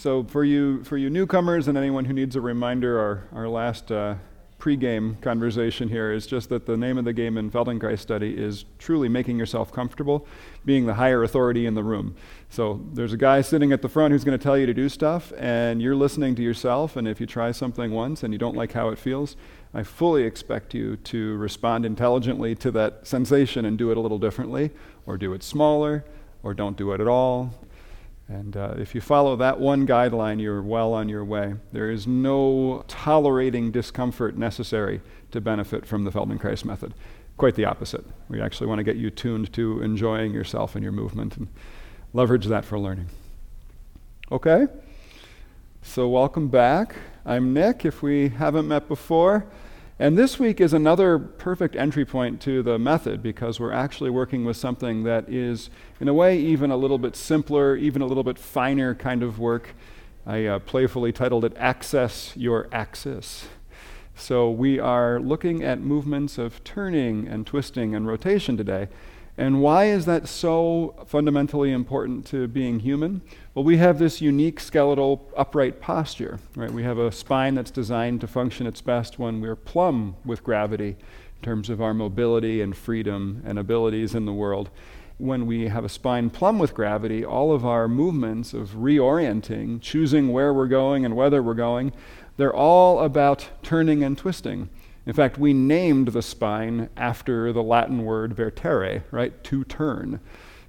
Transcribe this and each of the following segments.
So for you, for you newcomers and anyone who needs a reminder, our, our last uh, pre-game conversation here is just that the name of the game in Feldenkrais study is truly making yourself comfortable, being the higher authority in the room. So there's a guy sitting at the front who's going to tell you to do stuff, and you're listening to yourself. And if you try something once and you don't like how it feels, I fully expect you to respond intelligently to that sensation and do it a little differently, or do it smaller, or don't do it at all, and uh, if you follow that one guideline, you're well on your way. There is no tolerating discomfort necessary to benefit from the Feldenkrais method. Quite the opposite. We actually want to get you tuned to enjoying yourself and your movement and leverage that for learning. Okay? So, welcome back. I'm Nick, if we haven't met before. And this week is another perfect entry point to the method because we're actually working with something that is, in a way, even a little bit simpler, even a little bit finer kind of work. I uh, playfully titled it Access Your Axis. So we are looking at movements of turning and twisting and rotation today. And why is that so fundamentally important to being human? Well, we have this unique skeletal upright posture, right? We have a spine that's designed to function its best when we're plumb with gravity in terms of our mobility and freedom and abilities in the world. When we have a spine plumb with gravity, all of our movements of reorienting, choosing where we're going and whether we're going, they're all about turning and twisting. In fact, we named the spine after the Latin word vertere, right? To turn.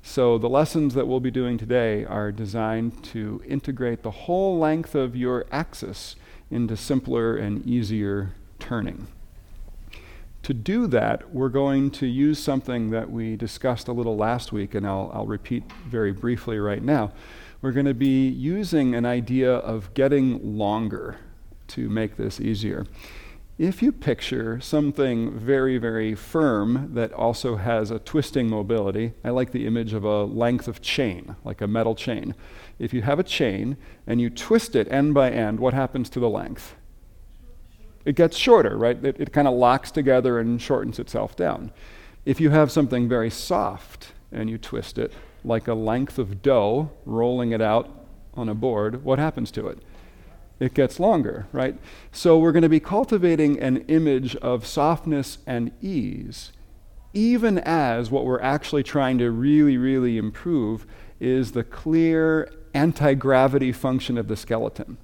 So the lessons that we'll be doing today are designed to integrate the whole length of your axis into simpler and easier turning. To do that, we're going to use something that we discussed a little last week, and I'll, I'll repeat very briefly right now. We're going to be using an idea of getting longer to make this easier if you picture something very, very firm that also has a twisting mobility, I like the image of a length of chain, like a metal chain. If you have a chain and you twist it end by end, what happens to the length? It gets shorter, right? It, it kind of locks together and shortens itself down. If you have something very soft and you twist it, like a length of dough, rolling it out on a board, what happens to it? It gets longer, right? So we're going to be cultivating an image of softness and ease, even as what we're actually trying to really, really improve is the clear anti gravity function of the skeleton.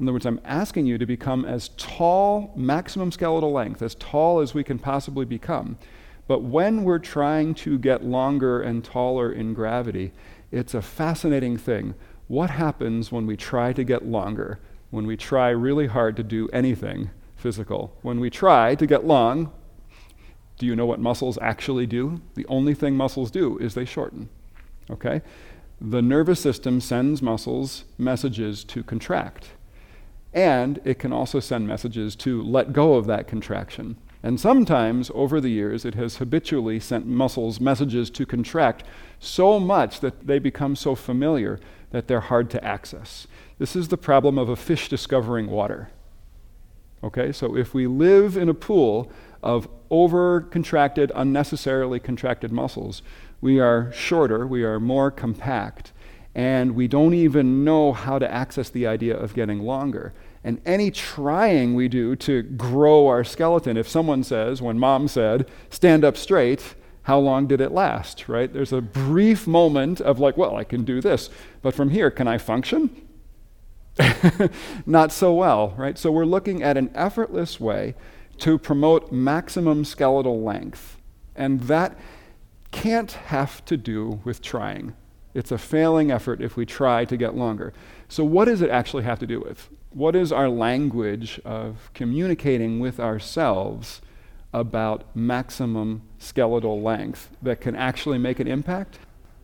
In other words, I'm asking you to become as tall, maximum skeletal length, as tall as we can possibly become. But when we're trying to get longer and taller in gravity, it's a fascinating thing. What happens when we try to get longer? When we try really hard to do anything physical. When we try to get long, do you know what muscles actually do? The only thing muscles do is they shorten. Okay? The nervous system sends muscles messages to contract. And it can also send messages to let go of that contraction. And sometimes, over the years, it has habitually sent muscles messages to contract so much that they become so familiar that they're hard to access. This is the problem of a fish discovering water. Okay, so if we live in a pool of over contracted, unnecessarily contracted muscles, we are shorter, we are more compact, and we don't even know how to access the idea of getting longer. And any trying we do to grow our skeleton, if someone says, when mom said, stand up straight, how long did it last, right? There's a brief moment of like, well, I can do this, but from here, can I function? Not so well, right? So we're looking at an effortless way to promote maximum skeletal length. And that can't have to do with trying. It's a failing effort if we try to get longer. So, what does it actually have to do with? What is our language of communicating with ourselves about maximum skeletal length that can actually make an impact?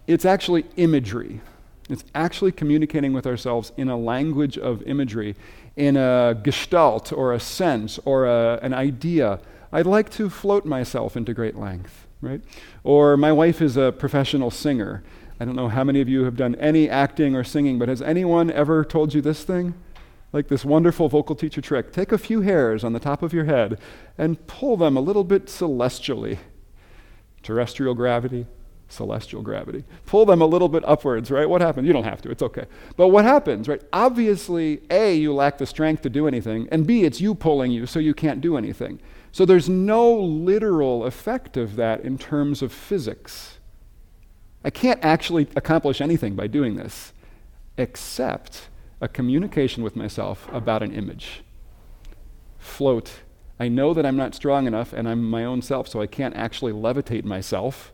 It's actually imagery. It's actually communicating with ourselves in a language of imagery, in a gestalt or a sense or a, an idea. I'd like to float myself into great length, right? Or my wife is a professional singer. I don't know how many of you have done any acting or singing, but has anyone ever told you this thing? Like this wonderful vocal teacher trick. Take a few hairs on the top of your head and pull them a little bit celestially. Terrestrial gravity, celestial gravity. Pull them a little bit upwards, right? What happens? You don't have to, it's okay. But what happens, right? Obviously, A, you lack the strength to do anything, and B, it's you pulling you, so you can't do anything. So there's no literal effect of that in terms of physics. I can't actually accomplish anything by doing this except a communication with myself about an image. Float. I know that I'm not strong enough and I'm my own self, so I can't actually levitate myself.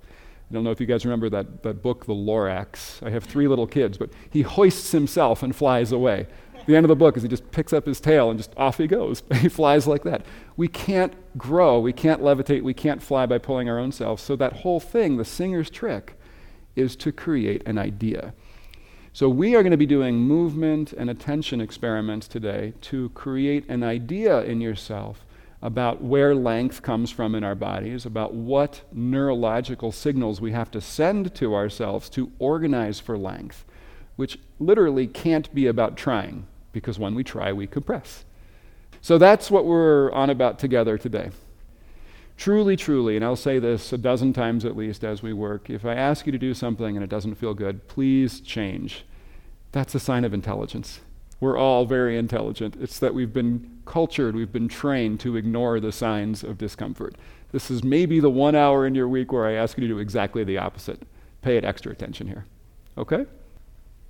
I don't know if you guys remember that, that book, The Lorax. I have three little kids, but he hoists himself and flies away. The end of the book is he just picks up his tail and just off he goes. he flies like that. We can't grow, we can't levitate, we can't fly by pulling our own selves. So that whole thing, the singer's trick, is to create an idea. So we are going to be doing movement and attention experiments today to create an idea in yourself about where length comes from in our bodies, about what neurological signals we have to send to ourselves to organize for length, which literally can't be about trying, because when we try, we compress. So that's what we're on about together today. Truly, truly, and I'll say this a dozen times at least as we work if I ask you to do something and it doesn't feel good, please change. That's a sign of intelligence. We're all very intelligent. It's that we've been cultured, we've been trained to ignore the signs of discomfort. This is maybe the one hour in your week where I ask you to do exactly the opposite. Pay it extra attention here. Okay?